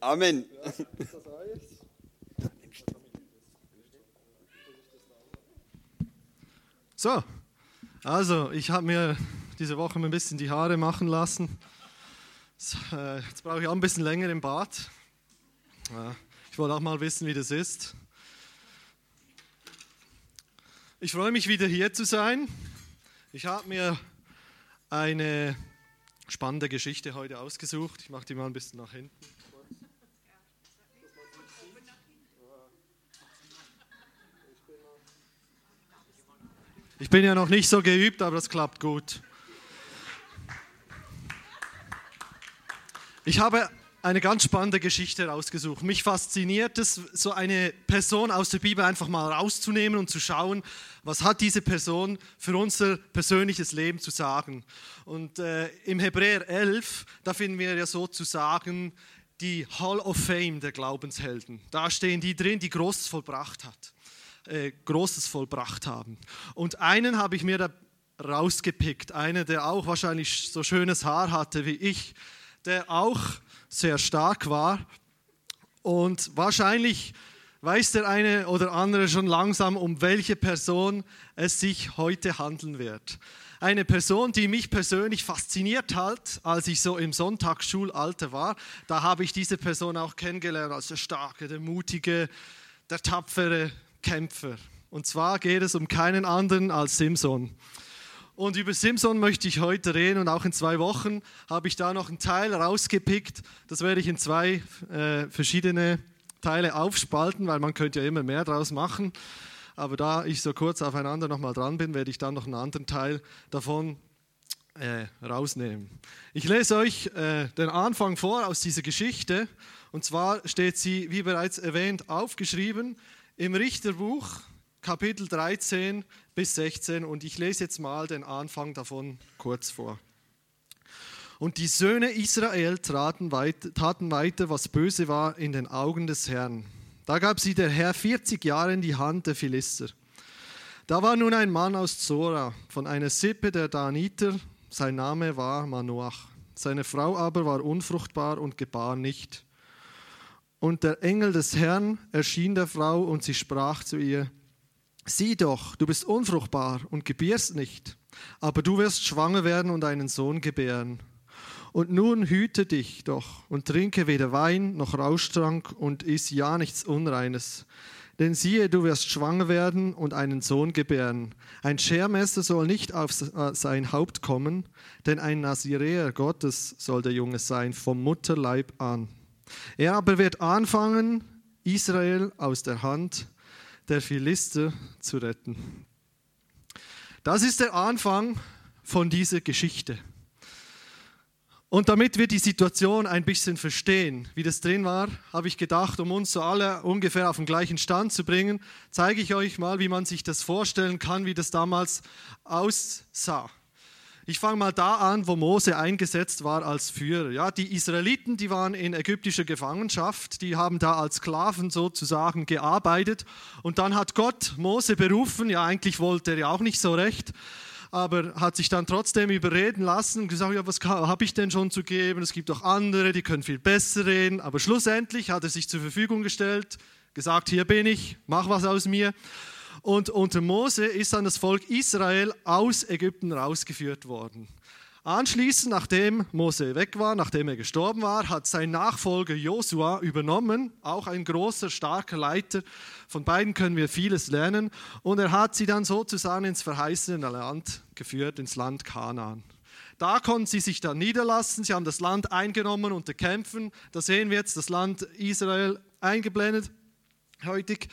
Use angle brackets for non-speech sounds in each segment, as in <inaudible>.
Amen. So, also ich habe mir diese Woche ein bisschen die Haare machen lassen. Äh, jetzt brauche ich auch ein bisschen länger im Bad. Ich wollte auch mal wissen, wie das ist. Ich freue mich wieder hier zu sein. Ich habe mir eine spannende Geschichte heute ausgesucht. Ich mache die mal ein bisschen nach hinten. Ich bin ja noch nicht so geübt, aber das klappt gut. Ich habe eine ganz spannende Geschichte rausgesucht. Mich fasziniert es, so eine Person aus der Bibel einfach mal rauszunehmen und zu schauen, was hat diese Person für unser persönliches Leben zu sagen. Und äh, im Hebräer 11, da finden wir ja sozusagen die Hall of Fame der Glaubenshelden. Da stehen die drin, die Großes vollbracht hat äh, Großes vollbracht haben. Und einen habe ich mir da rausgepickt, einer, der auch wahrscheinlich so schönes Haar hatte wie ich, der auch sehr stark war und wahrscheinlich weiß der eine oder andere schon langsam, um welche Person es sich heute handeln wird. Eine Person, die mich persönlich fasziniert hat, als ich so im Sonntagsschulalter war. Da habe ich diese Person auch kennengelernt als der starke, der mutige, der tapfere Kämpfer. Und zwar geht es um keinen anderen als Simson. Und über Simson möchte ich heute reden und auch in zwei Wochen habe ich da noch einen Teil rausgepickt. Das werde ich in zwei äh, verschiedene Teile aufspalten, weil man könnte ja immer mehr daraus machen. Aber da ich so kurz aufeinander nochmal dran bin, werde ich dann noch einen anderen Teil davon äh, rausnehmen. Ich lese euch äh, den Anfang vor aus dieser Geschichte. Und zwar steht sie, wie bereits erwähnt, aufgeschrieben im Richterbuch Kapitel 13 bis 16 und ich lese jetzt mal den Anfang davon kurz vor. Und die Söhne Israel taten weiter, was böse war in den Augen des Herrn. Da gab sie der Herr 40 Jahre in die Hand der Philister. Da war nun ein Mann aus Zora, von einer Sippe der Daniter, sein Name war Manoach. Seine Frau aber war unfruchtbar und gebar nicht. Und der Engel des Herrn erschien der Frau und sie sprach zu ihr, sieh doch, du bist unfruchtbar und gebierst nicht, aber du wirst schwanger werden und einen Sohn gebären. Und nun hüte dich doch und trinke weder Wein noch Rauschtrank und iss ja nichts Unreines. Denn siehe, du wirst schwanger werden und einen Sohn gebären. Ein Schermesser soll nicht auf sein Haupt kommen, denn ein Naziräer Gottes soll der Junge sein, vom Mutterleib an. Er aber wird anfangen, Israel aus der Hand der Philister zu retten. Das ist der Anfang von dieser Geschichte. Und damit wir die Situation ein bisschen verstehen, wie das drin war, habe ich gedacht, um uns so alle ungefähr auf den gleichen Stand zu bringen, zeige ich euch mal, wie man sich das vorstellen kann, wie das damals aussah. Ich fange mal da an, wo Mose eingesetzt war als Führer. Ja, die Israeliten, die waren in ägyptischer Gefangenschaft, die haben da als Sklaven sozusagen gearbeitet. Und dann hat Gott Mose berufen, ja eigentlich wollte er ja auch nicht so recht, aber hat sich dann trotzdem überreden lassen und gesagt, ja, was habe ich denn schon zu geben? Es gibt auch andere, die können viel besser reden. Aber schlussendlich hat er sich zur Verfügung gestellt, gesagt, hier bin ich, mach was aus mir. Und unter Mose ist dann das Volk Israel aus Ägypten rausgeführt worden. Anschließend, nachdem Mose weg war, nachdem er gestorben war, hat sein Nachfolger Josua übernommen, auch ein großer, starker Leiter. Von beiden können wir vieles lernen. Und er hat sie dann sozusagen ins verheißene Land geführt, ins Land Kanaan. Da konnten sie sich dann niederlassen. Sie haben das Land eingenommen unter Kämpfen. Da sehen wir jetzt das Land Israel eingeblendet heutig.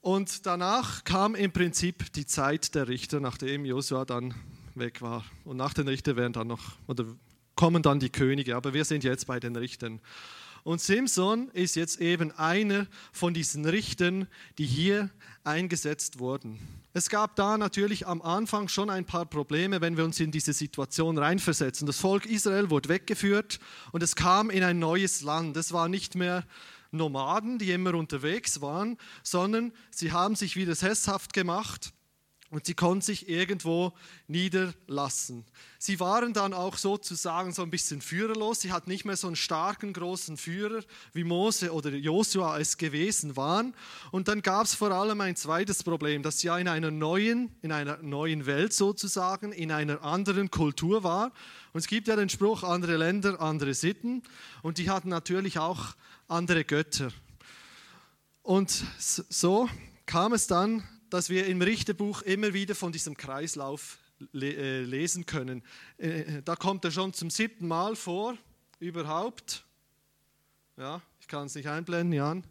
Und danach kam im Prinzip die Zeit der Richter, nachdem Josua dann weg war. Und nach den Richtern werden dann noch, oder kommen dann die Könige, aber wir sind jetzt bei den Richtern. Und Simson ist jetzt eben einer von diesen Richtern, die hier eingesetzt wurden. Es gab da natürlich am Anfang schon ein paar Probleme, wenn wir uns in diese Situation reinversetzen. Das Volk Israel wurde weggeführt und es kam in ein neues Land. Es war nicht mehr Nomaden, die immer unterwegs waren, sondern sie haben sich wieder sesshaft gemacht und sie konnten sich irgendwo niederlassen. Sie waren dann auch sozusagen so ein bisschen führerlos. Sie hatten nicht mehr so einen starken, großen Führer, wie Mose oder Josua es gewesen waren. Und dann gab es vor allem ein zweites Problem, dass sie ja in einer neuen, in einer neuen Welt sozusagen, in einer anderen Kultur war. Und es gibt ja den Spruch, andere Länder, andere Sitten. Und die hatten natürlich auch andere Götter. Und so kam es dann, dass wir im Richterbuch immer wieder von diesem Kreislauf äh, lesen können. Äh, da kommt er schon zum siebten Mal vor, überhaupt. Ja, ich kann es nicht einblenden, Jan.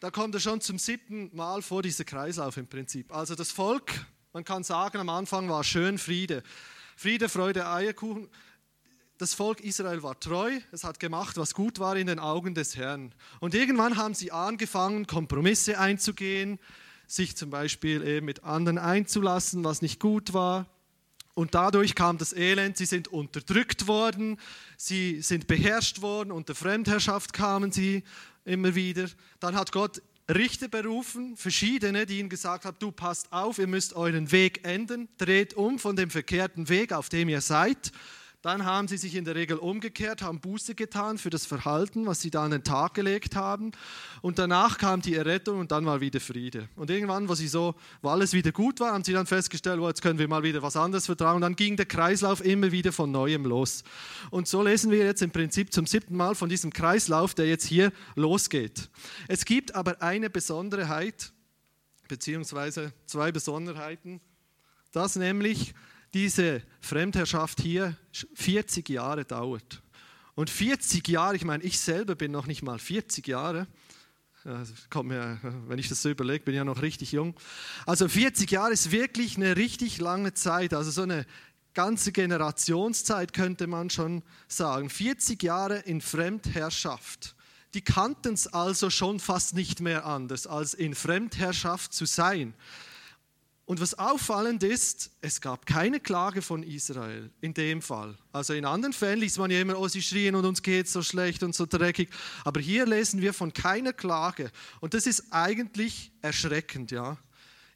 Da kommt er schon zum siebten Mal vor, dieser Kreislauf im Prinzip. Also das Volk, man kann sagen, am Anfang war schön Friede. Friede, Freude, Eierkuchen. Das Volk Israel war treu, es hat gemacht, was gut war in den Augen des Herrn. Und irgendwann haben sie angefangen, Kompromisse einzugehen, sich zum Beispiel eben mit anderen einzulassen, was nicht gut war. Und dadurch kam das Elend, sie sind unterdrückt worden, sie sind beherrscht worden, unter Fremdherrschaft kamen sie immer wieder. Dann hat Gott Richter berufen, verschiedene, die ihnen gesagt haben, du passt auf, ihr müsst euren Weg ändern, dreht um von dem verkehrten Weg, auf dem ihr seid. Dann haben sie sich in der Regel umgekehrt, haben Buße getan für das Verhalten, was sie da an den Tag gelegt haben. Und danach kam die Errettung und dann war wieder Friede. Und irgendwann, wo, sie so, wo alles wieder gut war, haben sie dann festgestellt, oh, jetzt können wir mal wieder was anderes vertrauen. Und dann ging der Kreislauf immer wieder von neuem los. Und so lesen wir jetzt im Prinzip zum siebten Mal von diesem Kreislauf, der jetzt hier losgeht. Es gibt aber eine Besonderheit, beziehungsweise zwei Besonderheiten, dass nämlich diese Fremdherrschaft hier 40 Jahre dauert. Und 40 Jahre, ich meine, ich selber bin noch nicht mal 40 Jahre. Kommt mir, wenn ich das so überlege, bin ich ja noch richtig jung. Also 40 Jahre ist wirklich eine richtig lange Zeit, also so eine ganze Generationszeit könnte man schon sagen. 40 Jahre in Fremdherrschaft. Die kannten es also schon fast nicht mehr anders, als in Fremdherrschaft zu sein. Und was auffallend ist, es gab keine Klage von Israel in dem Fall. Also in anderen Fällen liest man ja immer, oh, sie schrien und uns geht so schlecht und so dreckig. Aber hier lesen wir von keiner Klage. Und das ist eigentlich erschreckend, ja.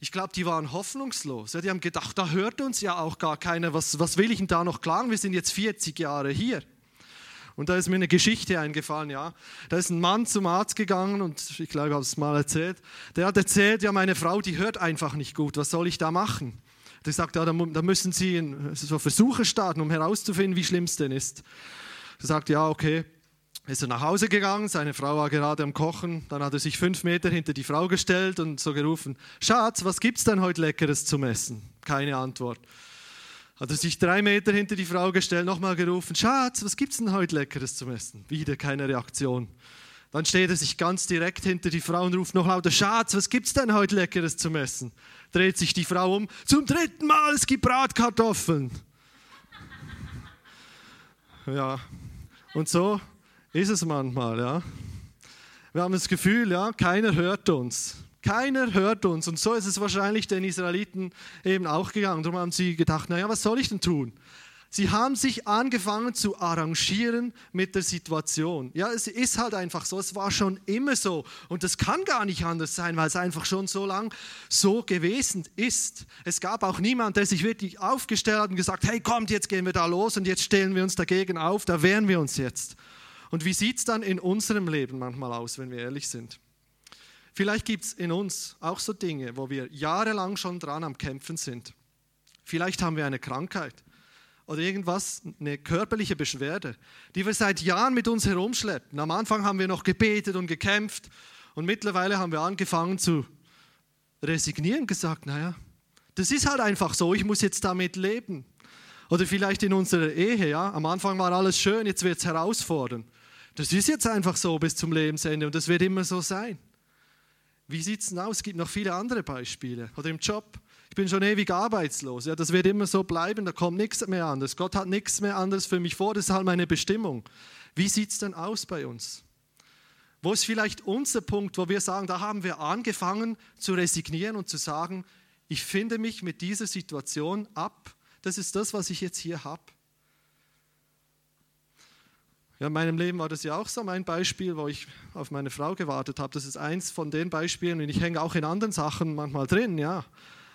Ich glaube, die waren hoffnungslos. Ja, die haben gedacht, da hört uns ja auch gar keiner. Was, was will ich denn da noch klagen? Wir sind jetzt 40 Jahre hier. Und da ist mir eine Geschichte eingefallen, ja. Da ist ein Mann zum Arzt gegangen und ich glaube, ich habe es mal erzählt. Der hat erzählt, ja, meine Frau, die hört einfach nicht gut. Was soll ich da machen? Der sagt, ja, da, müssen Sie so Versuche starten, um herauszufinden, wie schlimm es denn ist. Er sagt, ja, okay. Ist er nach Hause gegangen, seine Frau war gerade am Kochen, dann hat er sich fünf Meter hinter die Frau gestellt und so gerufen, Schatz, was gibt's denn heute Leckeres zum Essen? Keine Antwort. Hat er sich drei Meter hinter die Frau gestellt, nochmal gerufen, Schatz, was gibt's denn heute Leckeres zum Essen? Wieder keine Reaktion. Dann steht er sich ganz direkt hinter die Frau und ruft noch lauter, Schatz, was gibt's denn heute Leckeres zum Essen? Dreht sich die Frau um, zum dritten Mal, es gibt Bratkartoffeln. <laughs> Ja, und so ist es manchmal, ja. Wir haben das Gefühl, ja, keiner hört uns. Keiner hört uns. Und so ist es wahrscheinlich den Israeliten eben auch gegangen. Darum haben sie gedacht, naja, was soll ich denn tun? Sie haben sich angefangen zu arrangieren mit der Situation. Ja, es ist halt einfach so, es war schon immer so. Und das kann gar nicht anders sein, weil es einfach schon so lang so gewesen ist. Es gab auch niemand, der sich wirklich aufgestellt hat und gesagt, hey, kommt, jetzt gehen wir da los und jetzt stellen wir uns dagegen auf, da wehren wir uns jetzt. Und wie sieht es dann in unserem Leben manchmal aus, wenn wir ehrlich sind? Vielleicht gibt es in uns auch so Dinge, wo wir jahrelang schon dran am Kämpfen sind. Vielleicht haben wir eine Krankheit oder irgendwas, eine körperliche Beschwerde, die wir seit Jahren mit uns herumschleppen. Am Anfang haben wir noch gebetet und gekämpft und mittlerweile haben wir angefangen zu resignieren, gesagt, naja, das ist halt einfach so, ich muss jetzt damit leben. Oder vielleicht in unserer Ehe, ja, am Anfang war alles schön, jetzt wird es herausfordernd. Das ist jetzt einfach so bis zum Lebensende und das wird immer so sein. Wie sieht es denn aus? Es gibt noch viele andere Beispiele. Oder im Job. Ich bin schon ewig arbeitslos. Ja, das wird immer so bleiben, da kommt nichts mehr anderes. Gott hat nichts mehr anderes für mich vor, das ist halt meine Bestimmung. Wie sieht es denn aus bei uns? Wo ist vielleicht unser Punkt, wo wir sagen, da haben wir angefangen zu resignieren und zu sagen, ich finde mich mit dieser Situation ab. Das ist das, was ich jetzt hier habe. Ja, in meinem Leben war das ja auch so mein Beispiel, wo ich auf meine Frau gewartet habe. Das ist eins von den Beispielen und ich hänge auch in anderen Sachen manchmal drin, ja.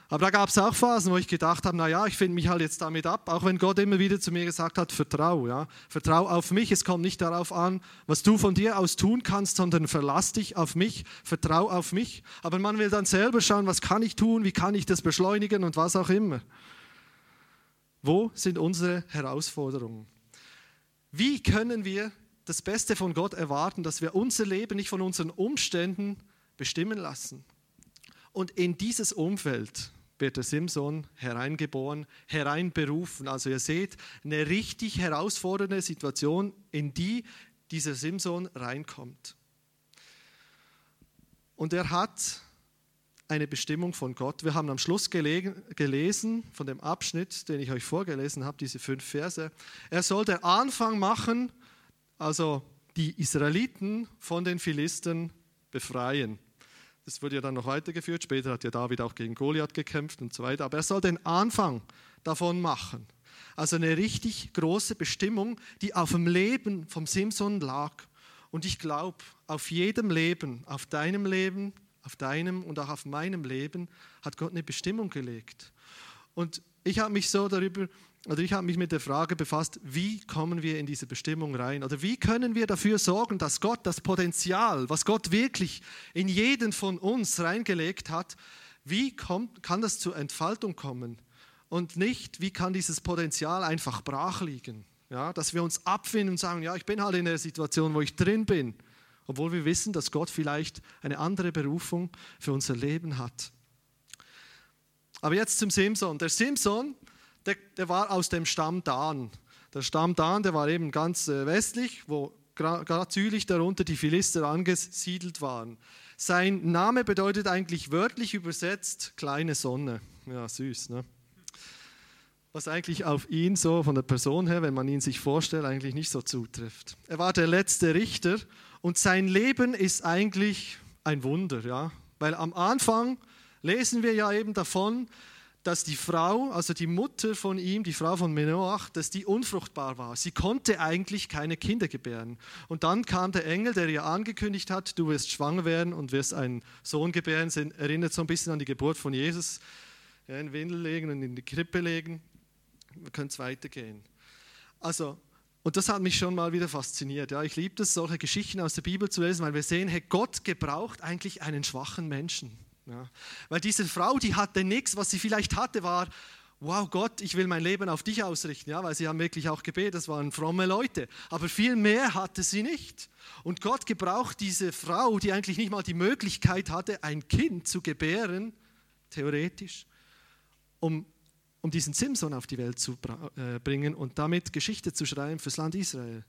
Aber da gab es auch Phasen, wo ich gedacht habe, naja, ich finde mich halt jetzt damit ab, auch wenn Gott immer wieder zu mir gesagt hat, vertrau, ja, vertrau auf mich, es kommt nicht darauf an, was du von dir aus tun kannst, sondern verlass dich auf mich, vertrau auf mich. Aber man will dann selber schauen, was kann ich tun, wie kann ich das beschleunigen und was auch immer. Wo sind unsere Herausforderungen? Wie können wir das Beste von Gott erwarten, dass wir unser Leben nicht von unseren Umständen bestimmen lassen? Und in dieses Umfeld wird der Simson hereingeboren, hereinberufen. Also ihr seht, eine richtig herausfordernde Situation, in die dieser Simson reinkommt. Und er hat eine Bestimmung von Gott. Wir haben am Schluss gelesen von dem Abschnitt, den ich euch vorgelesen habe, diese fünf Verse. Er soll den Anfang machen, also die Israeliten von den Philistern befreien. Das wurde ja dann noch weitergeführt. Später hat ja David auch gegen Goliath gekämpft und so weiter. Aber er soll den Anfang davon machen. Also eine richtig große Bestimmung, die auf dem Leben vom Simson lag. Und ich glaube, auf jedem Leben, auf deinem Leben, auf deinem und auch auf meinem Leben hat Gott eine Bestimmung gelegt. Und ich habe mich so darüber oder ich habe mich mit der Frage befasst, wie kommen wir in diese Bestimmung rein? Oder wie können wir dafür sorgen, dass Gott das Potenzial, was Gott wirklich in jeden von uns reingelegt hat, wie kommt, kann das zur Entfaltung kommen? Und nicht, wie kann dieses Potenzial einfach brach liegen? Ja, dass wir uns abfinden und sagen, ja, ich bin halt in der Situation, wo ich drin bin, obwohl wir wissen, dass Gott vielleicht eine andere Berufung für unser Leben hat. Aber jetzt zum Simson. Der Simson, der, der war aus dem Stamm Dan. Der Stamm Dan, der war eben ganz äh, westlich, wo gerade südlich darunter die Philister angesiedelt waren. Sein Name bedeutet eigentlich wörtlich übersetzt kleine Sonne. Ja, süß, ne? Was eigentlich auf ihn so von der Person her, wenn man ihn sich vorstellt, eigentlich nicht so zutrifft. Er war der letzte Richter und sein Leben ist eigentlich ein Wunder, ja? Weil am Anfang lesen wir ja eben davon, dass die Frau, also die Mutter von ihm, die Frau von Menoach, dass die unfruchtbar war. Sie konnte eigentlich keine Kinder gebären. Und dann kam der Engel, der ihr angekündigt hat, du wirst schwanger werden und wirst einen Sohn gebären. Das erinnert so ein bisschen an die Geburt von Jesus. In Windel legen und in die Krippe legen. Wir können es weitergehen. Also, und das hat mich schon mal wieder fasziniert. Ja, ich liebe es, solche Geschichten aus der Bibel zu lesen, weil wir sehen, hey, Gott gebraucht eigentlich einen schwachen Menschen. Ja. Weil diese Frau, die hatte nichts, was sie vielleicht hatte, war, wow Gott, ich will mein Leben auf dich ausrichten, ja, weil sie haben wirklich auch gebetet, das waren fromme Leute, aber viel mehr hatte sie nicht. Und Gott gebraucht diese Frau, die eigentlich nicht mal die Möglichkeit hatte, ein Kind zu gebären, theoretisch, um, um diesen Simson auf die Welt zu äh, bringen und damit Geschichte zu schreiben fürs Land Israel.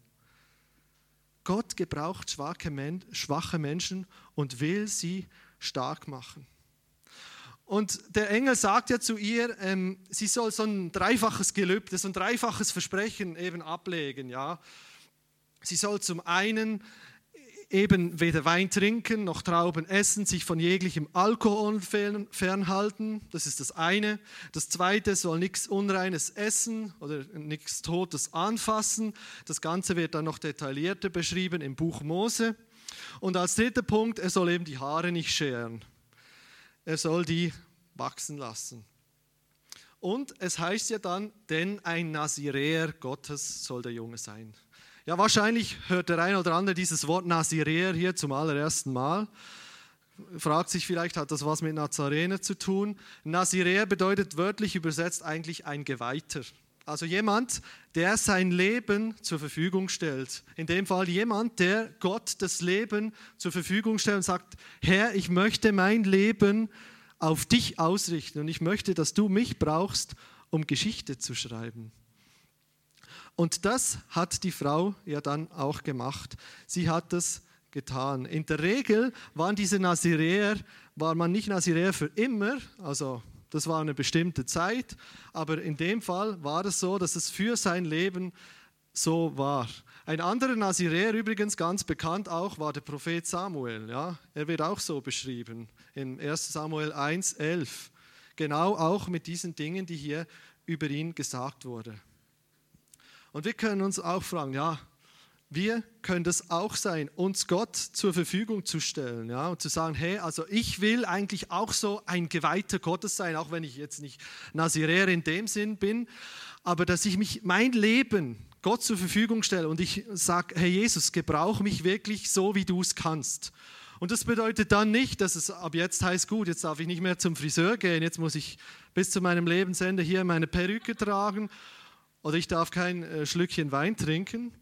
Gott gebraucht schwache Menschen und will sie stark machen. Und der Engel sagt ja zu ihr, ähm, sie soll so ein dreifaches Gelübde, so ein dreifaches Versprechen eben ablegen. Ja? Sie soll zum einen eben weder Wein trinken noch Trauben essen, sich von jeglichem Alkohol fernhalten. Das ist das eine. Das zweite soll nichts Unreines essen oder nichts Totes anfassen. Das Ganze wird dann noch detaillierter beschrieben im Buch Mose. Und als dritter Punkt, er soll eben die Haare nicht scheren. Er soll die wachsen lassen. Und es heißt ja dann, denn ein Naziräer Gottes soll der Junge sein. Ja, wahrscheinlich hört der eine oder andere dieses Wort Naziräer hier zum allerersten Mal. Fragt sich vielleicht, hat das was mit Nazarener zu tun? Naziräer bedeutet wörtlich übersetzt eigentlich ein Geweihter. Also jemand, der sein Leben zur Verfügung stellt. In dem Fall jemand, der Gott das Leben zur Verfügung stellt und sagt, Herr, ich möchte mein Leben auf dich ausrichten und ich möchte, dass du mich brauchst, um Geschichte zu schreiben. Und das hat die Frau ja dann auch gemacht. Sie hat das getan. In der Regel waren diese Naziräer, war man nicht Naziräer für immer, also das war eine bestimmte Zeit, aber in dem Fall war es so, dass es für sein Leben so war. Ein anderer Naziräer, übrigens ganz bekannt auch, war der Prophet Samuel. Ja? Er wird auch so beschrieben in 1 Samuel 1, 11. Genau auch mit diesen Dingen, die hier über ihn gesagt wurden. Und wir können uns auch fragen, ja, wir können das auch sein, uns Gott zur Verfügung zu stellen ja, und zu sagen, hey, also ich will eigentlich auch so ein Geweihter Gottes sein, auch wenn ich jetzt nicht Naziräer in dem Sinn bin, aber dass ich mich mein Leben Gott zur Verfügung stelle und ich sage, hey Jesus, gebrauche mich wirklich so, wie du es kannst. Und das bedeutet dann nicht, dass es ab jetzt heißt, gut, jetzt darf ich nicht mehr zum Friseur gehen, jetzt muss ich bis zu meinem Lebensende hier meine Perücke tragen oder ich darf kein äh, Schlückchen Wein trinken,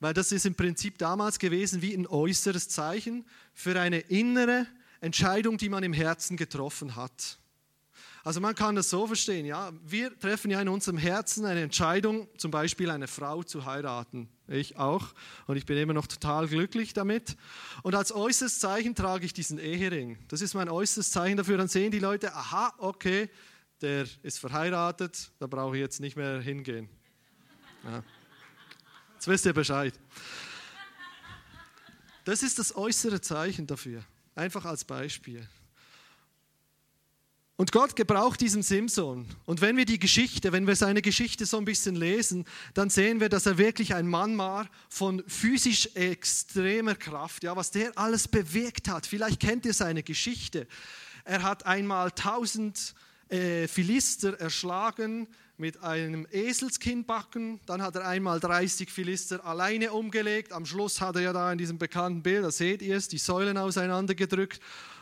weil das ist im Prinzip damals gewesen wie ein äußeres Zeichen für eine innere Entscheidung, die man im Herzen getroffen hat. Also man kann das so verstehen, ja, wir treffen ja in unserem Herzen eine Entscheidung, zum Beispiel eine Frau zu heiraten. Ich auch und ich bin immer noch total glücklich damit. Und als äußeres Zeichen trage ich diesen Ehering. Das ist mein äußeres Zeichen dafür. Dann sehen die Leute, aha, okay, der ist verheiratet, da brauche ich jetzt nicht mehr hingehen. Ja. Jetzt wisst ihr Bescheid. Das ist das äußere Zeichen dafür. Einfach als Beispiel. Und Gott gebraucht diesen Simson. Und wenn wir die Geschichte, wenn wir seine Geschichte so ein bisschen lesen, dann sehen wir, dass er wirklich ein Mann war von physisch extremer Kraft. Ja, was der alles bewirkt hat. Vielleicht kennt ihr seine Geschichte. Er hat einmal tausend äh, Philister erschlagen mit einem Eselskinnbacken. Dann hat er einmal 30 Philister alleine umgelegt. Am Schluss hat er ja da in diesem bekannten Bild, da seht ihr es, die Säulen auseinandergedrückt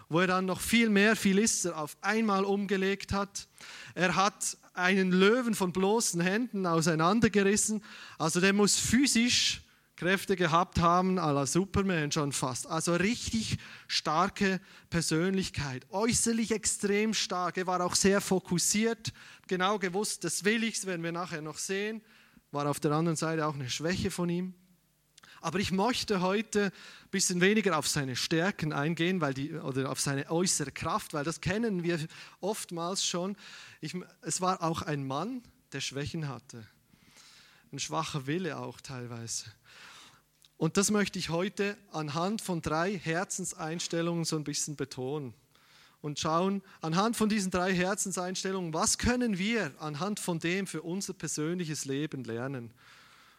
wo er dann noch viel mehr Philister auf einmal umgelegt hat. Er hat einen Löwen von bloßen Händen auseinandergerissen. Also der muss physisch Kräfte gehabt haben, à la Superman schon fast. Also richtig starke Persönlichkeit, äußerlich extrem stark. Er war auch sehr fokussiert, genau gewusst, das will ich, werden wir nachher noch sehen. War auf der anderen Seite auch eine Schwäche von ihm. Aber ich möchte heute ein bisschen weniger auf seine Stärken eingehen, weil die, oder auf seine äußere Kraft, weil das kennen wir oftmals schon. Ich, es war auch ein Mann, der Schwächen hatte. Ein schwacher Wille auch teilweise. Und das möchte ich heute anhand von drei Herzenseinstellungen so ein bisschen betonen und schauen anhand von diesen drei Herzenseinstellungen, was können wir anhand von dem für unser persönliches Leben lernen.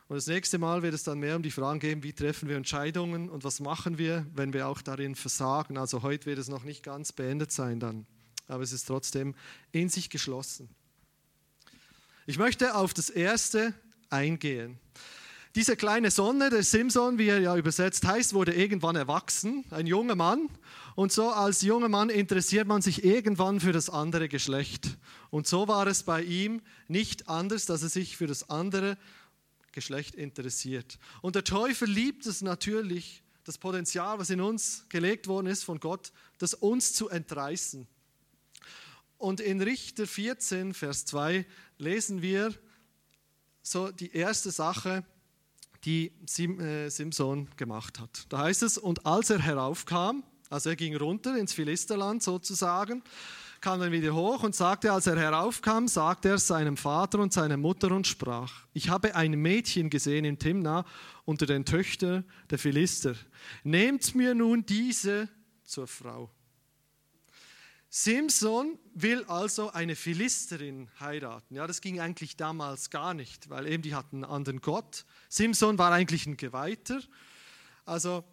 Und das nächste Mal wird es dann mehr um die Fragen gehen, wie treffen wir Entscheidungen und was machen wir, wenn wir auch darin versagen. Also heute wird es noch nicht ganz beendet sein dann, aber es ist trotzdem in sich geschlossen. Ich möchte auf das erste eingehen. Diese kleine Sonne, der Simson, wie er ja übersetzt heißt, wurde irgendwann erwachsen, ein junger Mann. Und so als junger Mann interessiert man sich irgendwann für das andere Geschlecht. Und so war es bei ihm nicht anders, dass er sich für das andere Geschlecht interessiert. Und der Teufel liebt es natürlich, das Potenzial, was in uns gelegt worden ist von Gott, das uns zu entreißen. Und in Richter 14, Vers 2 lesen wir so die erste Sache, die äh, Simson gemacht hat. Da heißt es, und als er heraufkam, also er ging runter ins Philisterland sozusagen, kam dann wieder hoch und sagte, als er heraufkam, sagte er seinem Vater und seiner Mutter und sprach, ich habe ein Mädchen gesehen in Timna unter den Töchtern der Philister. Nehmt mir nun diese zur Frau. Simson will also eine Philisterin heiraten. Ja, das ging eigentlich damals gar nicht, weil eben die hatten einen anderen Gott. Simson war eigentlich ein Geweihter. Also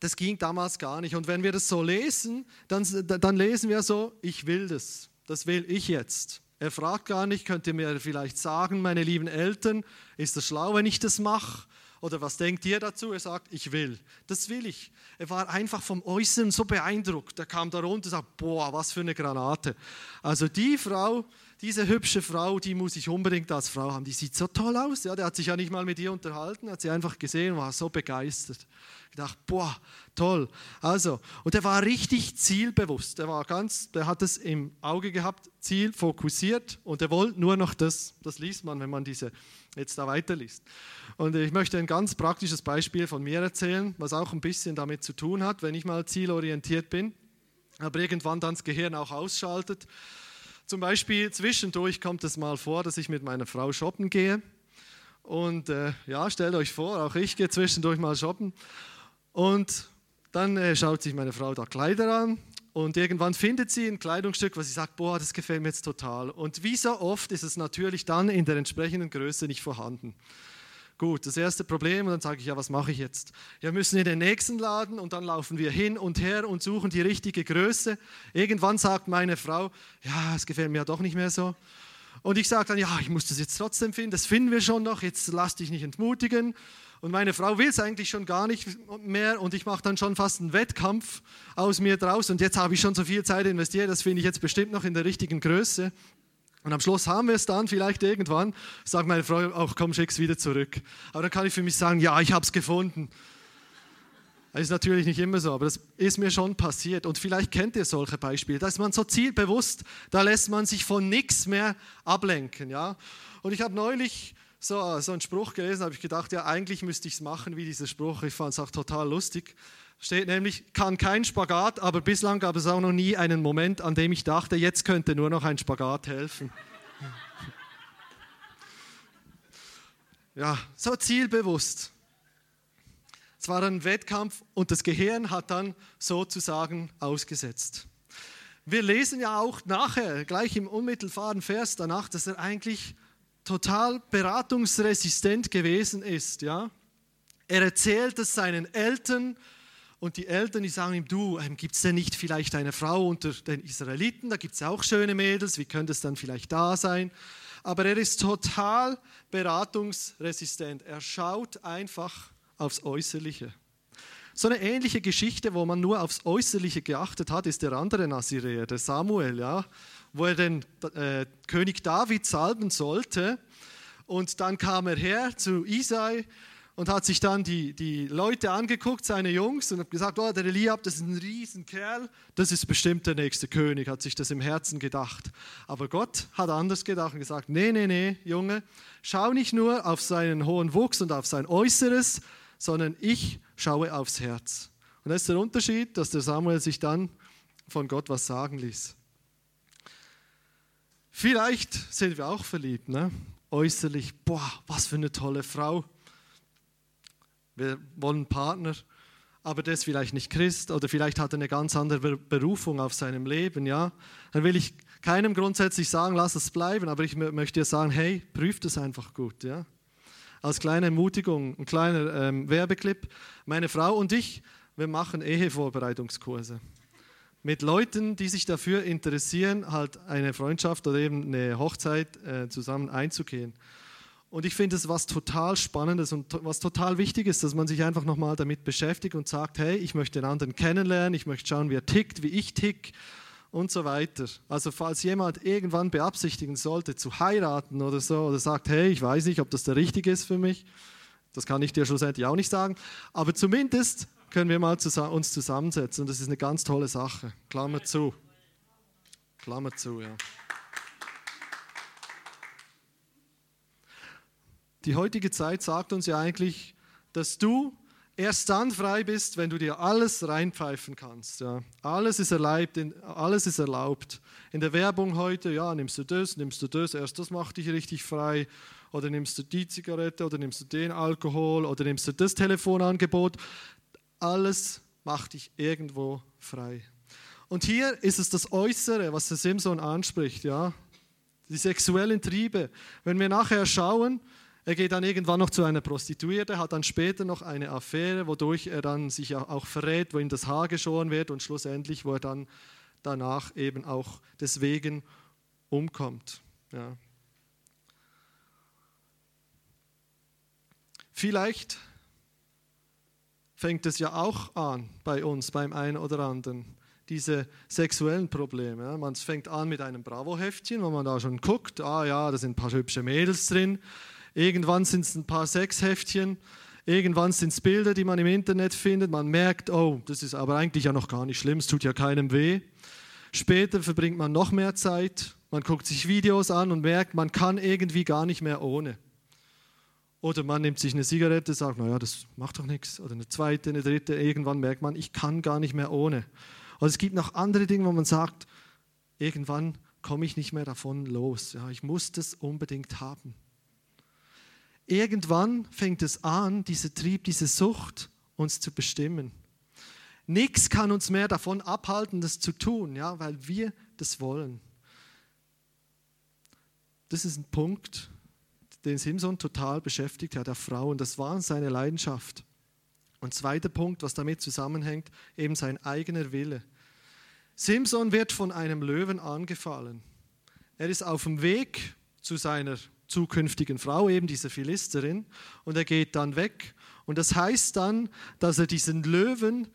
das ging damals gar nicht. Und wenn wir das so lesen, dann, dann lesen wir so, ich will das, das will ich jetzt. Er fragt gar nicht, könnt ihr mir vielleicht sagen, meine lieben Eltern, ist das schlau, wenn ich das mache? Oder was denkt ihr dazu? Er sagt, ich will. Das will ich. Er war einfach vom Äußeren so beeindruckt. Er kam da runter und sagt, boah, was für eine Granate. Also die Frau, diese hübsche Frau, die muss ich unbedingt als Frau haben. Die sieht so toll aus. Ja, der hat sich ja nicht mal mit ihr unterhalten, hat sie einfach gesehen, war so begeistert gedacht, boah, toll. Also, und er war richtig zielbewusst. Er war ganz, der hat es im Auge gehabt, Ziel fokussiert und er wollte nur noch das. Das liest man, wenn man diese jetzt da weiterliest. Und ich möchte ein ganz praktisches Beispiel von mir erzählen, was auch ein bisschen damit zu tun hat, wenn ich mal zielorientiert bin, aber irgendwann dann das Gehirn auch ausschaltet. Zum Beispiel zwischendurch kommt es mal vor, dass ich mit meiner Frau shoppen gehe. Und äh, ja, stellt euch vor, auch ich gehe zwischendurch mal shoppen. Und dann äh, schaut sich meine Frau da Kleider an und irgendwann findet sie ein Kleidungsstück, was sie sagt, boah, das gefällt mir jetzt total. Und wie so oft ist es natürlich dann in der entsprechenden Größe nicht vorhanden. Gut, das erste Problem, und dann sage ich, ja, was mache ich jetzt? Wir müssen in den nächsten Laden und dann laufen wir hin und her und suchen die richtige Größe. Irgendwann sagt meine Frau, ja, es gefällt mir ja doch nicht mehr so. Und ich sage dann, ja, ich muss das jetzt trotzdem finden, das finden wir schon noch, jetzt lass dich nicht entmutigen. Und meine Frau will es eigentlich schon gar nicht mehr und ich mache dann schon fast einen Wettkampf aus mir draus. Und jetzt habe ich schon so viel Zeit investiert, das finde ich jetzt bestimmt noch in der richtigen Größe. Und am Schluss haben wir es dann vielleicht irgendwann, sagt meine Frau, auch komm, schick's wieder zurück. Aber dann kann ich für mich sagen, ja, ich habe es gefunden. Das ist natürlich nicht immer so, aber das ist mir schon passiert. Und vielleicht kennt ihr solche Beispiele. Da ist man so zielbewusst, da lässt man sich von nichts mehr ablenken. Ja? Und ich habe neulich so, so einen Spruch gelesen, habe ich gedacht, ja, eigentlich müsste ich es machen wie dieser Spruch. Ich fand es auch total lustig. Steht nämlich, kann kein Spagat, aber bislang gab es auch noch nie einen Moment, an dem ich dachte, jetzt könnte nur noch ein Spagat helfen. <laughs> Ja, so zielbewusst. Es war ein Wettkampf und das Gehirn hat dann sozusagen ausgesetzt. Wir lesen ja auch nachher, gleich im unmittelbaren Vers danach, dass er eigentlich total beratungsresistent gewesen ist. Ja? Er erzählt es seinen Eltern und die Eltern, die sagen ihm, du, ähm, gibt es denn nicht vielleicht eine Frau unter den Israeliten? Da gibt es auch schöne Mädels, wie könnte es dann vielleicht da sein? Aber er ist total beratungsresistent. Er schaut einfach aufs Äußerliche. So eine ähnliche Geschichte, wo man nur aufs Äußerliche geachtet hat, ist der andere Naziräer, der Samuel, ja, wo er den äh, König David salben sollte. Und dann kam er her zu Isai und hat sich dann die, die Leute angeguckt, seine Jungs, und hat gesagt, oh, der Eliab, das ist ein Riesenkerl, das ist bestimmt der nächste König, hat sich das im Herzen gedacht. Aber Gott hat anders gedacht und gesagt, nee, nee, nee, Junge, schau nicht nur auf seinen hohen Wuchs und auf sein Äußeres, sondern ich schaue aufs Herz. Und das ist der Unterschied, dass der Samuel sich dann von Gott was sagen ließ. Vielleicht sind wir auch verliebt, ne? äußerlich, boah, was für eine tolle Frau wir wollen Partner, aber der ist vielleicht nicht Christ oder vielleicht hat er eine ganz andere Berufung auf seinem Leben, ja, dann will ich keinem grundsätzlich sagen, lass es bleiben, aber ich möchte dir sagen, hey, prüf das einfach gut, ja. Als kleine Ermutigung, ein kleiner ähm, Werbeclip. Meine Frau und ich, wir machen Ehevorbereitungskurse mit Leuten, die sich dafür interessieren, halt eine Freundschaft oder eben eine Hochzeit äh, zusammen einzugehen. Und ich finde es was total Spannendes und was total wichtig ist, dass man sich einfach nochmal damit beschäftigt und sagt, hey, ich möchte den anderen kennenlernen, ich möchte schauen, wie er tickt, wie ich tick und so weiter. Also falls jemand irgendwann beabsichtigen sollte zu heiraten oder so oder sagt, hey, ich weiß nicht, ob das der richtige ist für mich, das kann ich dir schlussendlich auch nicht sagen, aber zumindest können wir mal uns zusammensetzen und das ist eine ganz tolle Sache. Klammer zu. Klammer zu, ja. Die heutige Zeit sagt uns ja eigentlich, dass du erst dann frei bist, wenn du dir alles reinpfeifen kannst. Ja. Alles, ist erlaubt, alles ist erlaubt. In der Werbung heute, ja, nimmst du das, nimmst du das, erst das macht dich richtig frei. Oder nimmst du die Zigarette oder nimmst du den Alkohol oder nimmst du das Telefonangebot. Alles macht dich irgendwo frei. Und hier ist es das Äußere, was der Simson anspricht, ja. Die sexuellen Triebe. Wenn wir nachher schauen, er geht dann irgendwann noch zu einer Prostituierte, hat dann später noch eine Affäre, wodurch er dann sich auch verrät, wo ihm das Haar geschoren wird und schlussendlich, wo er dann danach eben auch deswegen umkommt. Ja. Vielleicht fängt es ja auch an bei uns, beim einen oder anderen, diese sexuellen Probleme. Man fängt an mit einem Bravo-Heftchen, wo man da schon guckt, ah ja, da sind ein paar hübsche Mädels drin Irgendwann sind es ein paar Sexheftchen. Irgendwann sind es Bilder, die man im Internet findet. Man merkt, oh, das ist aber eigentlich ja noch gar nicht schlimm, es tut ja keinem weh. Später verbringt man noch mehr Zeit. Man guckt sich Videos an und merkt, man kann irgendwie gar nicht mehr ohne. Oder man nimmt sich eine Zigarette, sagt, naja, das macht doch nichts. Oder eine zweite, eine dritte. Irgendwann merkt man, ich kann gar nicht mehr ohne. Und es gibt noch andere Dinge, wo man sagt, irgendwann komme ich nicht mehr davon los. Ja, ich muss das unbedingt haben. Irgendwann fängt es an, dieser Trieb, diese Sucht uns zu bestimmen. Nichts kann uns mehr davon abhalten, das zu tun, ja, weil wir das wollen. Das ist ein Punkt, den Simson total beschäftigt hat, der Frau, und das war seine Leidenschaft. Und zweiter Punkt, was damit zusammenhängt, eben sein eigener Wille. Simson wird von einem Löwen angefallen. Er ist auf dem Weg zu seiner zukünftigen Frau, eben dieser Philisterin, und er geht dann weg. Und das heißt dann, dass er diesen Löwen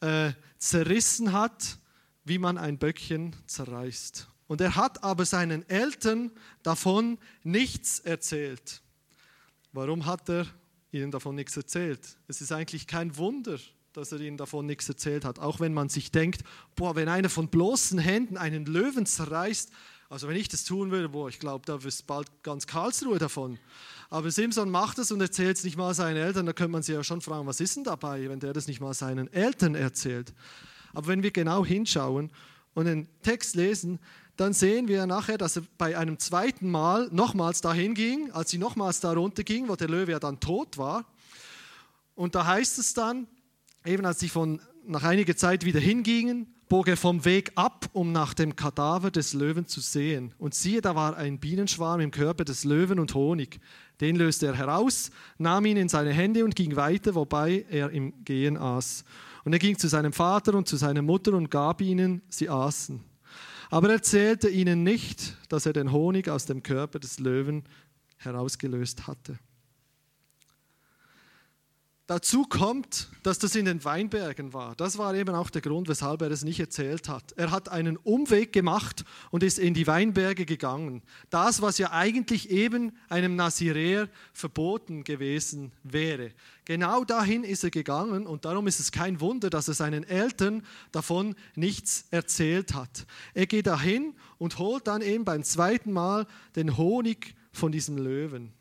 äh, zerrissen hat, wie man ein Böckchen zerreißt. Und er hat aber seinen Eltern davon nichts erzählt. Warum hat er ihnen davon nichts erzählt? Es ist eigentlich kein Wunder, dass er ihnen davon nichts erzählt hat. Auch wenn man sich denkt, boah, wenn einer von bloßen Händen einen Löwen zerreißt, also wenn ich das tun würde, boah, ich glaube, da wüsste bald ganz Karlsruhe davon. Aber Simson macht es und erzählt es nicht mal seinen Eltern. Da könnte man sich ja schon fragen, was ist denn dabei, wenn der das nicht mal seinen Eltern erzählt. Aber wenn wir genau hinschauen und den Text lesen, dann sehen wir nachher, dass er bei einem zweiten Mal nochmals dahin ging, als sie nochmals da runterging, wo der Löwe ja dann tot war. Und da heißt es dann, eben als sie von, nach einiger Zeit wieder hingingen, bog er vom Weg ab, um nach dem Kadaver des Löwen zu sehen. Und siehe, da war ein Bienenschwarm im Körper des Löwen und Honig. Den löste er heraus, nahm ihn in seine Hände und ging weiter, wobei er im Gehen aß. Und er ging zu seinem Vater und zu seiner Mutter und gab ihnen, sie aßen. Aber er erzählte ihnen nicht, dass er den Honig aus dem Körper des Löwen herausgelöst hatte. Dazu kommt, dass das in den Weinbergen war. Das war eben auch der Grund, weshalb er es nicht erzählt hat. Er hat einen Umweg gemacht und ist in die Weinberge gegangen. Das, was ja eigentlich eben einem Naziräer verboten gewesen wäre. Genau dahin ist er gegangen und darum ist es kein Wunder, dass er seinen Eltern davon nichts erzählt hat. Er geht dahin und holt dann eben beim zweiten Mal den Honig von diesem Löwen.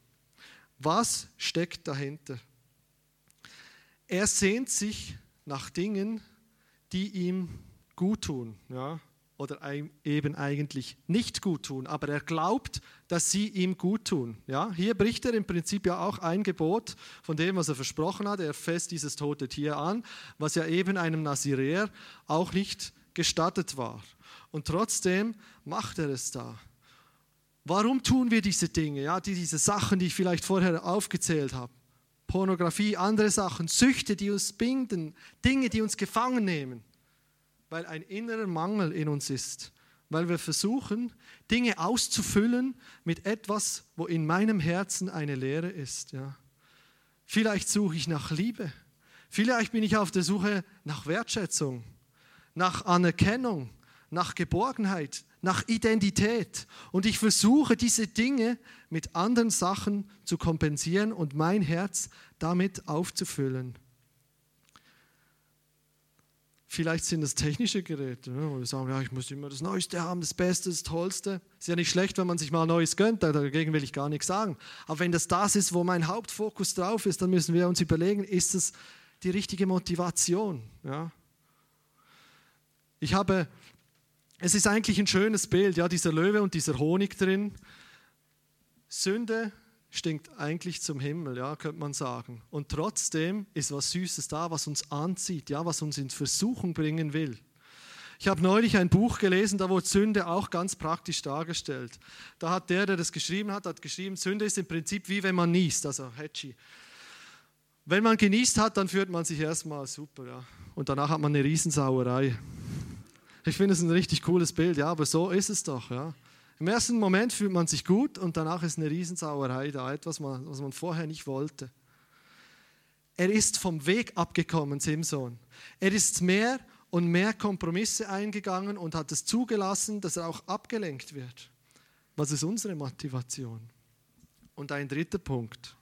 Was steckt dahinter? Er sehnt sich nach Dingen, die ihm gut tun, ja, oder eben eigentlich nicht gut tun, aber er glaubt, dass sie ihm gut tun. Ja. Hier bricht er im Prinzip ja auch ein Gebot von dem, was er versprochen hat. Er fässt dieses tote Tier an, was ja eben einem Naziräer auch nicht gestattet war. Und trotzdem macht er es da. Warum tun wir diese Dinge, ja, diese Sachen, die ich vielleicht vorher aufgezählt habe? Pornografie, andere Sachen, Süchte, die uns binden, Dinge, die uns gefangen nehmen, weil ein innerer Mangel in uns ist, weil wir versuchen, Dinge auszufüllen mit etwas, wo in meinem Herzen eine Leere ist. Ja. Vielleicht suche ich nach Liebe, vielleicht bin ich auf der Suche nach Wertschätzung, nach Anerkennung, nach Geborgenheit, nach Identität. Und ich versuche diese Dinge mit anderen Sachen zu kompensieren und mein Herz damit aufzufüllen. Vielleicht sind es technische Geräte, wo wir sagen, ja, ich muss immer das Neueste haben, das Beste, das Tollste. Ist ja nicht schlecht, wenn man sich mal Neues gönnt, dagegen will ich gar nichts sagen. Aber wenn das das ist, wo mein Hauptfokus drauf ist, dann müssen wir uns überlegen, ist es die richtige Motivation? Ja? Ich habe es ist eigentlich ein schönes Bild, ja, dieser Löwe und dieser Honig drin. Sünde stinkt eigentlich zum Himmel, ja, könnte man sagen. Und trotzdem ist was Süßes da, was uns anzieht, ja, was uns in Versuchung bringen will. Ich habe neulich ein Buch gelesen, da wurde Sünde auch ganz praktisch dargestellt. Da hat der, der das geschrieben hat, hat geschrieben, Sünde ist im Prinzip wie wenn man niest, also Hetschi. Wenn man genießt hat, dann fühlt man sich erstmal super, ja. Und danach hat man eine Riesensauerei. Ich finde es ein richtig cooles Bild, ja, aber so ist es doch, ja. Im ersten Moment fühlt man sich gut und danach ist eine Riesensauerei da, etwas, was man vorher nicht wollte. Er ist vom Weg abgekommen, Simson. Er ist mehr und mehr Kompromisse eingegangen und hat es zugelassen, dass er auch abgelenkt wird. Was ist unsere Motivation? Und ein dritter Punkt.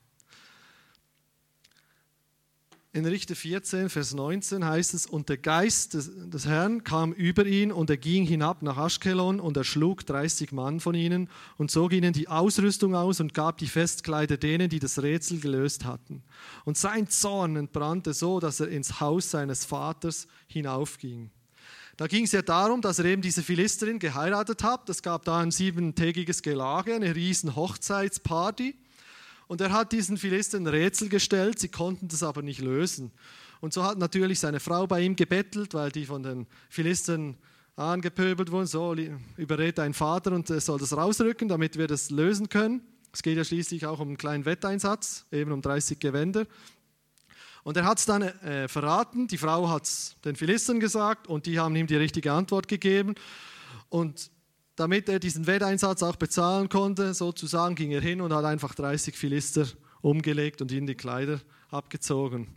In Richter 14, Vers 19 heißt es, und der Geist des, des, Herrn kam über ihn und er ging hinab nach Aschkelon und er schlug 30 Mann von ihnen und zog ihnen die Ausrüstung aus und gab die Festkleider denen, die das Rätsel gelöst hatten. Und sein Zorn entbrannte so, dass er ins Haus seines Vaters hinaufging. Da ging es ja darum, dass er eben diese Philisterin geheiratet hat. Es gab da ein siebentägiges Gelage, eine riesen Hochzeitsparty. Und er hat diesen Philistern Rätsel gestellt, sie konnten das aber nicht lösen. Und so hat natürlich seine Frau bei ihm gebettelt, weil die von den Philistern angepöbelt wurden. So, überredet dein Vater und er soll das rausrücken, damit wir das lösen können. Es geht ja schließlich auch um einen kleinen Wetteinsatz, eben um 30 Gewänder. Und er hat es dann äh, verraten, die Frau hat es den Philistern gesagt und die haben ihm die richtige Antwort gegeben. Und damit er diesen Wetteinsatz auch bezahlen konnte, sozusagen ging er hin und hat einfach 30 Philister umgelegt und ihnen die Kleider abgezogen.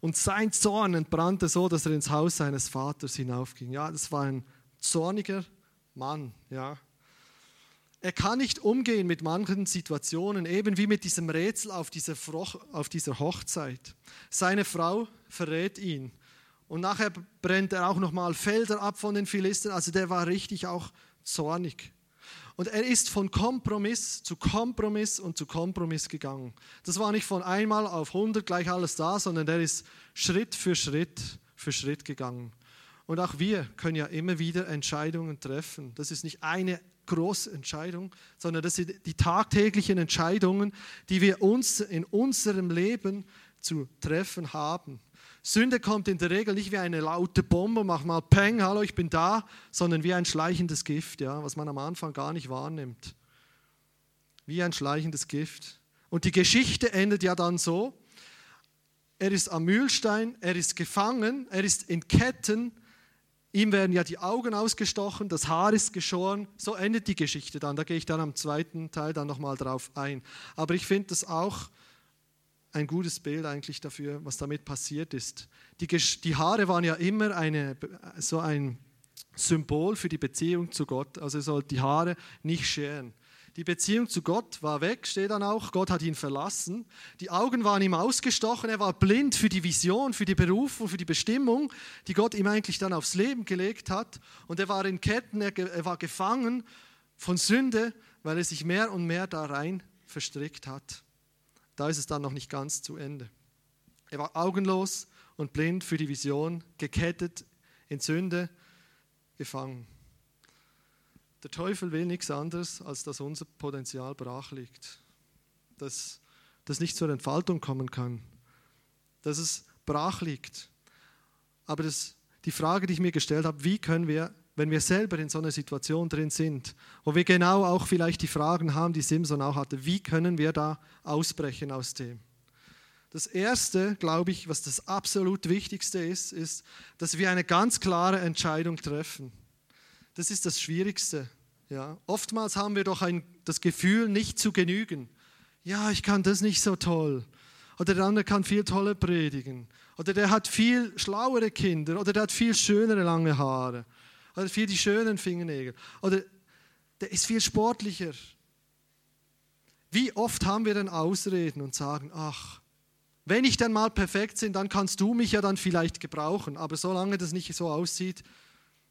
Und sein Zorn entbrannte so, dass er ins Haus seines Vaters hinaufging. Ja, das war ein zorniger Mann, ja. Er kann nicht umgehen mit manchen Situationen, eben wie mit diesem Rätsel auf dieser, auf dieser Hochzeit. Seine Frau verrät ihn. Und nachher brennt er auch nochmal Felder ab von den Philistern. Also der war richtig auch zornig. Und er ist von Kompromiss zu Kompromiss und zu Kompromiss gegangen. Das war nicht von einmal auf 100 gleich alles da, sondern der ist Schritt für Schritt für Schritt gegangen. Und auch wir können ja immer wieder Entscheidungen treffen. Das ist nicht eine große Entscheidung, sondern das sind die tagtäglichen Entscheidungen, die wir uns in unserem Leben zu treffen haben. Sünde kommt in der Regel nicht wie eine laute Bombe, mach mal Peng, hallo, ich bin da, sondern wie ein schleichendes Gift, ja, was man am Anfang gar nicht wahrnimmt. Wie ein schleichendes Gift. Und die Geschichte endet ja dann so, er ist am Mühlstein, er ist gefangen, er ist in Ketten, ihm werden ja die Augen ausgestochen, das Haar ist geschoren. So endet die Geschichte dann. Da gehe ich dann am zweiten Teil dann nochmal drauf ein. Aber ich finde das auch ein gutes Bild eigentlich dafür, was damit passiert ist. Die, die Haare waren ja immer eine, so ein Symbol für die Beziehung zu Gott. Also er sollte die Haare nicht scheren. Die Beziehung zu Gott war weg, steht dann auch. Gott hat ihn verlassen. Die Augen waren ihm ausgestochen. Er war blind für die Vision, für die Berufung, für die Bestimmung, die Gott ihm eigentlich dann aufs Leben gelegt hat. Und er war in Ketten, er, er war gefangen von Sünde, weil er sich mehr und mehr da rein verstrickt hat. Da ist es dann noch nicht ganz zu Ende. Er war augenlos und blind für die Vision, gekettet in Sünde, gefangen. Der Teufel will nichts anderes, als dass unser Potenzial brach liegt, dass das nicht zur Entfaltung kommen kann, dass es brach liegt. Aber das, die Frage, die ich mir gestellt habe, wie können wir wenn wir selber in so einer Situation drin sind, wo wir genau auch vielleicht die Fragen haben, die Simson auch hatte, wie können wir da ausbrechen aus dem? Das Erste, glaube ich, was das absolut Wichtigste ist, ist, dass wir eine ganz klare Entscheidung treffen. Das ist das Schwierigste. Ja. Oftmals haben wir doch ein, das Gefühl, nicht zu genügen. Ja, ich kann das nicht so toll. Oder der andere kann viel toller predigen. Oder der hat viel schlauere Kinder. Oder der hat viel schönere lange Haare. Oder viel die schönen Fingernägel. Oder der ist viel sportlicher. Wie oft haben wir denn Ausreden und sagen, ach, wenn ich dann mal perfekt bin, dann kannst du mich ja dann vielleicht gebrauchen. Aber solange das nicht so aussieht,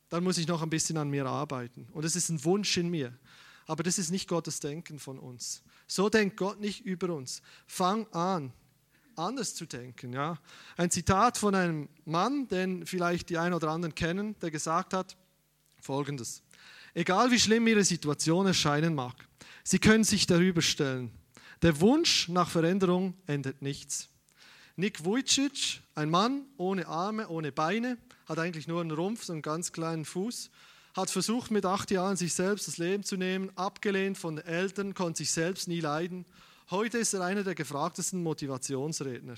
dann muss ich noch ein bisschen an mir arbeiten. Und es ist ein Wunsch in mir. Aber das ist nicht Gottes Denken von uns. So denkt Gott nicht über uns. Fang an, anders zu denken. Ja? Ein Zitat von einem Mann, den vielleicht die einen oder anderen kennen, der gesagt hat, Folgendes. Egal wie schlimm Ihre Situation erscheinen mag, Sie können sich darüber stellen. Der Wunsch nach Veränderung ändert nichts. Nick Vujicic, ein Mann ohne Arme, ohne Beine, hat eigentlich nur einen Rumpf, so einen ganz kleinen Fuß, hat versucht mit acht Jahren sich selbst das Leben zu nehmen, abgelehnt von den Eltern, konnte sich selbst nie leiden. Heute ist er einer der gefragtesten Motivationsredner.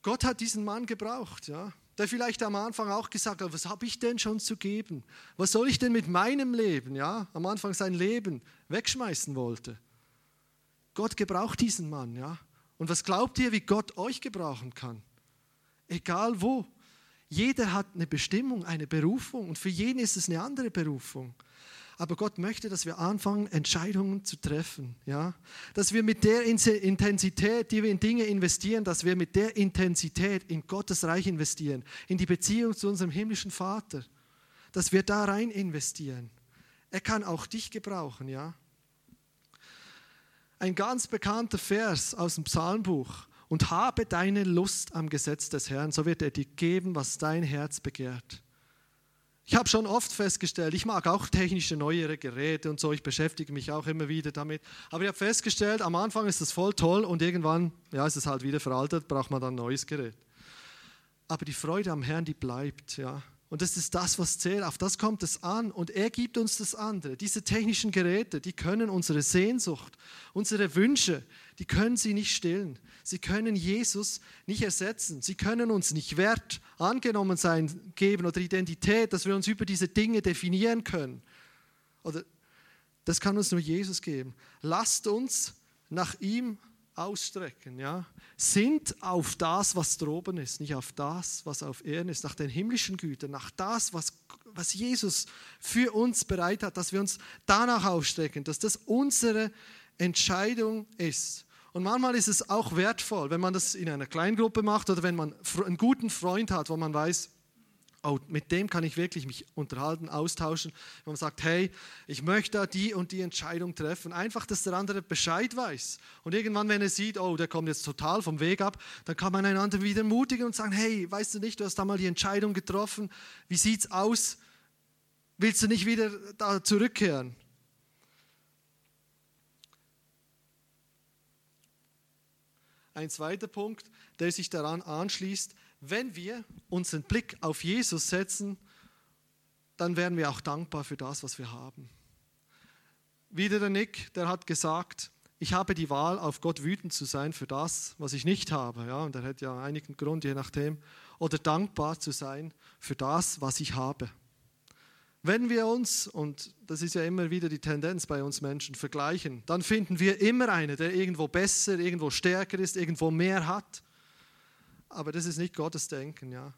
Gott hat diesen Mann gebraucht, ja der vielleicht am Anfang auch gesagt hat, was habe ich denn schon zu geben? Was soll ich denn mit meinem Leben, ja, am Anfang sein Leben wegschmeißen wollte. Gott gebraucht diesen Mann, ja. Und was glaubt ihr, wie Gott euch gebrauchen kann? Egal wo. Jeder hat eine Bestimmung, eine Berufung und für jeden ist es eine andere Berufung. Aber Gott möchte, dass wir anfangen, Entscheidungen zu treffen. Ja? Dass wir mit der Intensität, die wir in Dinge investieren, dass wir mit der Intensität in Gottes Reich investieren, in die Beziehung zu unserem himmlischen Vater. Dass wir da rein investieren. Er kann auch dich gebrauchen, ja. Ein ganz bekannter Vers aus dem Psalmbuch. Und habe deine Lust am Gesetz des Herrn, so wird er dir geben, was dein Herz begehrt. Ich habe schon oft festgestellt, ich mag auch technische neuere Geräte und so, ich beschäftige mich auch immer wieder damit. Aber ich habe festgestellt, am Anfang ist das voll toll und irgendwann ja, ist es halt wieder veraltet, braucht man dann ein neues Gerät. Aber die Freude am Herrn, die bleibt. Ja. Und das ist das, was zählt. Auf das kommt es an. Und er gibt uns das andere. Diese technischen Geräte, die können unsere Sehnsucht, unsere Wünsche, die können sie nicht stillen. Sie können Jesus nicht ersetzen. Sie können uns nicht Wert, angenommen sein geben oder Identität, dass wir uns über diese Dinge definieren können. Oder das kann uns nur Jesus geben. Lasst uns nach ihm ausstrecken. Ja? Sind auf das, was droben ist, nicht auf das, was auf Erden ist, nach den himmlischen Gütern, nach das, was, was Jesus für uns bereit hat, dass wir uns danach ausstrecken, dass das unsere Entscheidung ist. Und manchmal ist es auch wertvoll, wenn man das in einer Kleingruppe macht oder wenn man einen guten Freund hat, wo man weiß, oh, mit dem kann ich wirklich mich unterhalten, austauschen. Wenn man sagt, hey, ich möchte die und die Entscheidung treffen. Einfach, dass der andere Bescheid weiß. Und irgendwann, wenn er sieht, oh, der kommt jetzt total vom Weg ab, dann kann man einander wieder mutigen und sagen, hey, weißt du nicht, du hast da mal die Entscheidung getroffen. Wie sieht es aus? Willst du nicht wieder da zurückkehren? Ein zweiter Punkt, der sich daran anschließt, wenn wir unseren Blick auf Jesus setzen, dann werden wir auch dankbar für das, was wir haben. Wieder der Nick, der hat gesagt, ich habe die Wahl, auf Gott wütend zu sein für das, was ich nicht habe. Ja, und er hat ja einigen Grund, je nachdem. Oder dankbar zu sein für das, was ich habe. Wenn wir uns, und das ist ja immer wieder die Tendenz bei uns Menschen, vergleichen, dann finden wir immer einen, der irgendwo besser, irgendwo stärker ist, irgendwo mehr hat aber das ist nicht Gottes Denken. Ja.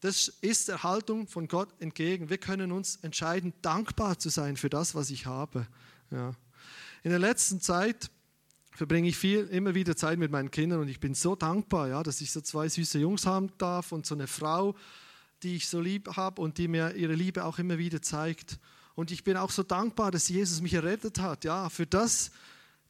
Das ist der Haltung von Gott entgegen. Wir können uns entscheiden, dankbar zu sein für das, was ich habe. Ja. In der letzten Zeit verbringe ich viel, immer wieder Zeit mit meinen Kindern und ich bin so dankbar, ja, dass ich so zwei süße Jungs haben darf und so eine Frau, die ich so lieb habe und die mir ihre Liebe auch immer wieder zeigt. Und ich bin auch so dankbar, dass Jesus mich errettet hat, ja, für das,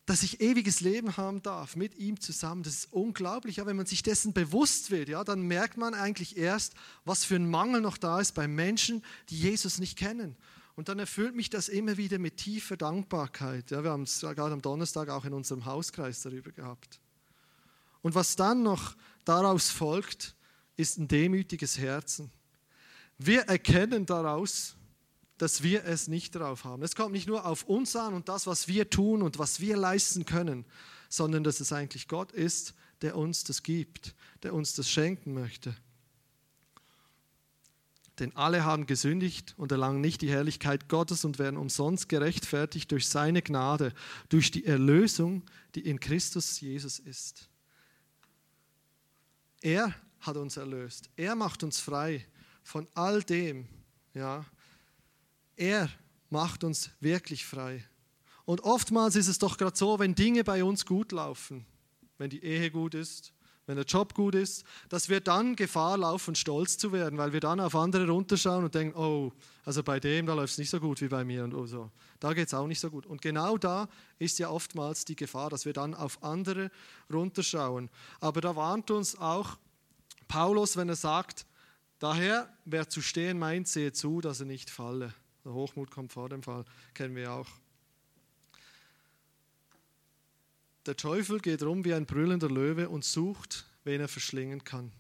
dass ich ewiges Leben haben darf mit ihm zusammen. Das ist unglaublich. Ja, wenn man sich dessen bewusst wird, ja, dann merkt man eigentlich erst, was für ein Mangel noch da ist bei Menschen, die Jesus nicht kennen. Und dann erfüllt mich das immer wieder mit tiefer Dankbarkeit. Ja, wir haben es gerade am Donnerstag auch in unserem Hauskreis darüber gehabt. Und was dann noch daraus folgt, ist ein demütiges Herzen. Wir erkennen daraus, dass wir es nicht drauf haben. Es kommt nicht nur auf uns an und das, was wir tun und was wir leisten können, sondern dass es eigentlich Gott ist, der uns das gibt, der uns das schenken möchte. Denn alle haben gesündigt und erlangen nicht die Herrlichkeit Gottes und werden umsonst gerechtfertigt durch seine Gnade, durch die Erlösung, die in Christus Jesus ist. Er hat uns erlöst. Er macht uns frei von all dem, ja, er macht uns wirklich frei. Und oftmals ist es doch gerade so, wenn Dinge bei uns gut laufen, wenn die Ehe gut ist, wenn der Job gut ist, dass wir dann Gefahr laufen, stolz zu werden, weil wir dann auf andere runterschauen und denken, oh, also bei dem, da läuft es nicht so gut wie bei mir und oh so. Da geht es auch nicht so gut. Und genau da ist ja oftmals die Gefahr, dass wir dann auf andere runterschauen. Aber da warnt uns auch Paulus, wenn er sagt, daher, wer zu stehen meint, sehe zu, dass er nicht falle. Der Hochmut kommt vor dem Fall, kennen wir auch. Der Teufel geht rum wie ein brüllender Löwe und sucht, wen er verschlingen kann.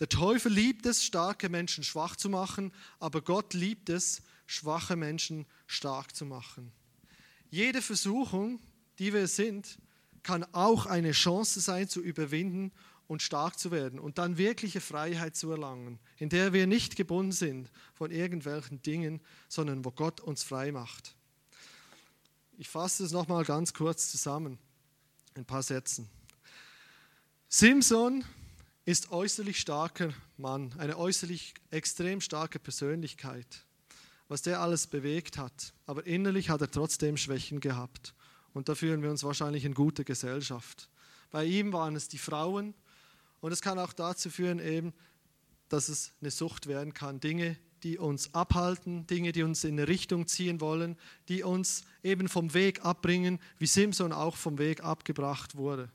Der Teufel liebt es, starke Menschen schwach zu machen, aber Gott liebt es, schwache Menschen stark zu machen. Jede Versuchung, die wir sind, kann auch eine Chance sein, zu überwinden und stark zu werden und dann wirkliche Freiheit zu erlangen, in der wir nicht gebunden sind von irgendwelchen Dingen, sondern wo Gott uns frei macht. Ich fasse es nochmal ganz kurz zusammen, ein paar Sätzen. Simson ist äußerlich starker Mann, eine äußerlich extrem starke Persönlichkeit, was der alles bewegt hat. Aber innerlich hat er trotzdem Schwächen gehabt. Und da fühlen wir uns wahrscheinlich in guter Gesellschaft. Bei ihm waren es die Frauen, und es kann auch dazu führen, eben, dass es eine Sucht werden kann. Dinge, die uns abhalten, Dinge, die uns in eine Richtung ziehen wollen, die uns eben vom Weg abbringen, wie Simson auch vom Weg abgebracht wurde.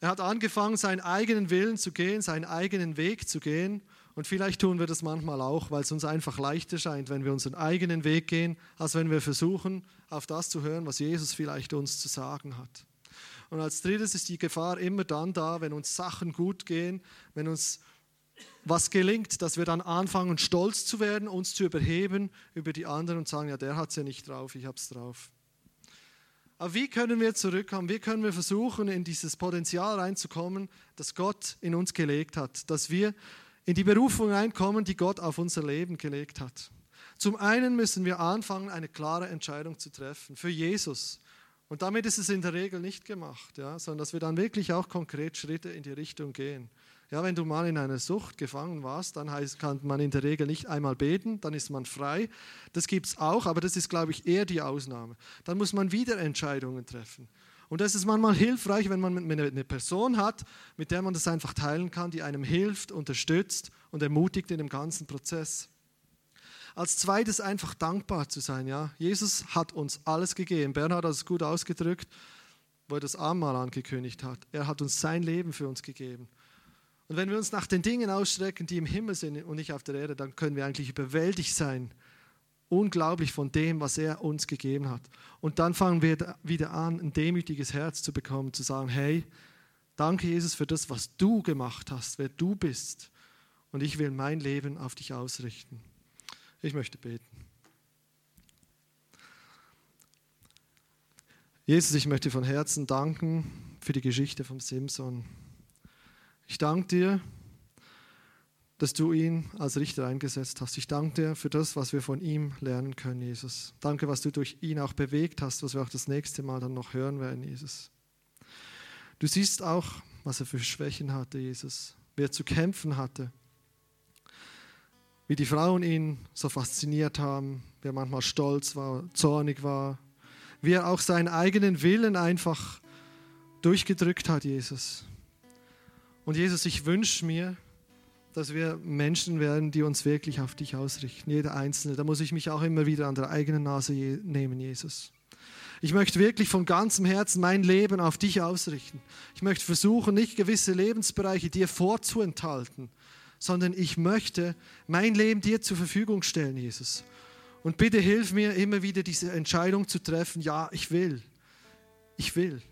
Er hat angefangen, seinen eigenen Willen zu gehen, seinen eigenen Weg zu gehen. Und vielleicht tun wir das manchmal auch, weil es uns einfach leichter scheint, wenn wir unseren eigenen Weg gehen, als wenn wir versuchen, auf das zu hören, was Jesus vielleicht uns zu sagen hat. Und als drittes ist die Gefahr immer dann da, wenn uns Sachen gut gehen, wenn uns was gelingt, dass wir dann anfangen, stolz zu werden, uns zu überheben über die anderen und sagen, ja, der hat es ja nicht drauf, ich habe es drauf. Aber wie können wir zurückkommen? Wie können wir versuchen, in dieses Potenzial reinzukommen, das Gott in uns gelegt hat? Dass wir in die Berufung reinkommen, die Gott auf unser Leben gelegt hat. Zum einen müssen wir anfangen, eine klare Entscheidung zu treffen für Jesus. Und damit ist es in der Regel nicht gemacht, ja, sondern dass wir dann wirklich auch konkret Schritte in die Richtung gehen. Ja, wenn du mal in einer Sucht gefangen warst, dann heißt, kann man in der Regel nicht einmal beten, dann ist man frei. Das gibt es auch, aber das ist, glaube ich, eher die Ausnahme. Dann muss man wieder Entscheidungen treffen. Und das ist manchmal hilfreich, wenn man eine Person hat, mit der man das einfach teilen kann, die einem hilft, unterstützt und ermutigt in dem ganzen Prozess. Als zweites einfach dankbar zu sein. Ja? Jesus hat uns alles gegeben. Bernhard hat es gut ausgedrückt, wo er das Abendmahl angekündigt hat. Er hat uns sein Leben für uns gegeben. Und wenn wir uns nach den Dingen ausstrecken, die im Himmel sind und nicht auf der Erde, dann können wir eigentlich überwältigt sein. Unglaublich von dem, was er uns gegeben hat. Und dann fangen wir wieder an, ein demütiges Herz zu bekommen, zu sagen, hey, danke Jesus für das, was du gemacht hast, wer du bist. Und ich will mein Leben auf dich ausrichten. Ich möchte beten. Jesus, ich möchte von Herzen danken für die Geschichte vom Simson. Ich danke dir, dass du ihn als Richter eingesetzt hast. Ich danke dir für das, was wir von ihm lernen können, Jesus. Danke, was du durch ihn auch bewegt hast, was wir auch das nächste Mal dann noch hören werden, Jesus. Du siehst auch, was er für Schwächen hatte, Jesus, wie er zu kämpfen hatte, wie die Frauen ihn so fasziniert haben, wie er manchmal stolz war, zornig war, wie er auch seinen eigenen Willen einfach durchgedrückt hat, Jesus. Und Jesus, ich wünsche mir, dass wir Menschen werden, die uns wirklich auf dich ausrichten, jeder Einzelne. Da muss ich mich auch immer wieder an der eigenen Nase nehmen, Jesus. Ich möchte wirklich von ganzem Herzen mein Leben auf dich ausrichten. Ich möchte versuchen, nicht gewisse Lebensbereiche dir vorzuenthalten, sondern ich möchte mein Leben dir zur Verfügung stellen, Jesus. Und bitte hilf mir immer wieder diese Entscheidung zu treffen, ja, ich will. Ich will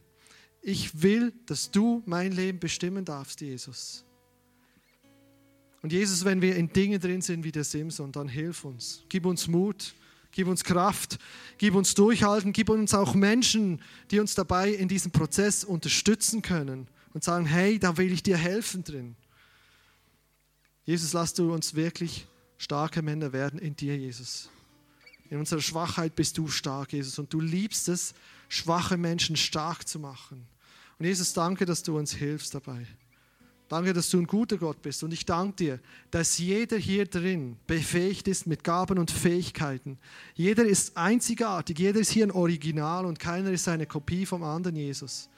ich will, dass du mein Leben bestimmen darfst, Jesus. Und Jesus, wenn wir in Dingen drin sind wie der Simson, dann hilf uns. Gib uns Mut, gib uns Kraft, gib uns Durchhalten, gib uns auch Menschen, die uns dabei in diesem Prozess unterstützen können und sagen, hey, da will ich dir helfen drin. Jesus, lass du uns wirklich starke Männer werden in dir, Jesus. In unserer Schwachheit bist du stark, Jesus, und du liebst es, schwache Menschen stark zu machen. Und Jesus, danke, dass du uns hilfst dabei. Danke, dass du ein guter Gott bist. Und ich danke dir, dass jeder hier drin befähigt ist mit Gaben und Fähigkeiten. Jeder ist einzigartig, jeder ist hier ein Original und keiner ist eine Kopie vom anderen Jesus.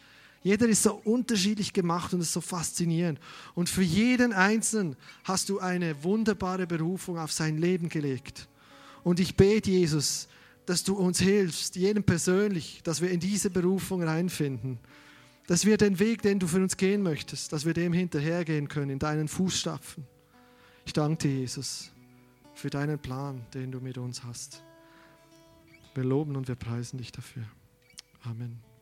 Jeder ist so unterschiedlich gemacht und ist so faszinierend. Und für jeden Einzelnen hast du eine wunderbare Berufung auf sein Leben gelegt. Und ich bete, Jesus, dass du uns hilfst, jedem persönlich, dass wir in diese Berufung reinfinden dass wir den Weg, den du für uns gehen möchtest, dass wir dem hinterhergehen können, in deinen Fußstapfen. Ich danke dir, Jesus, für deinen Plan, den du mit uns hast. Wir loben und wir preisen dich dafür. Amen.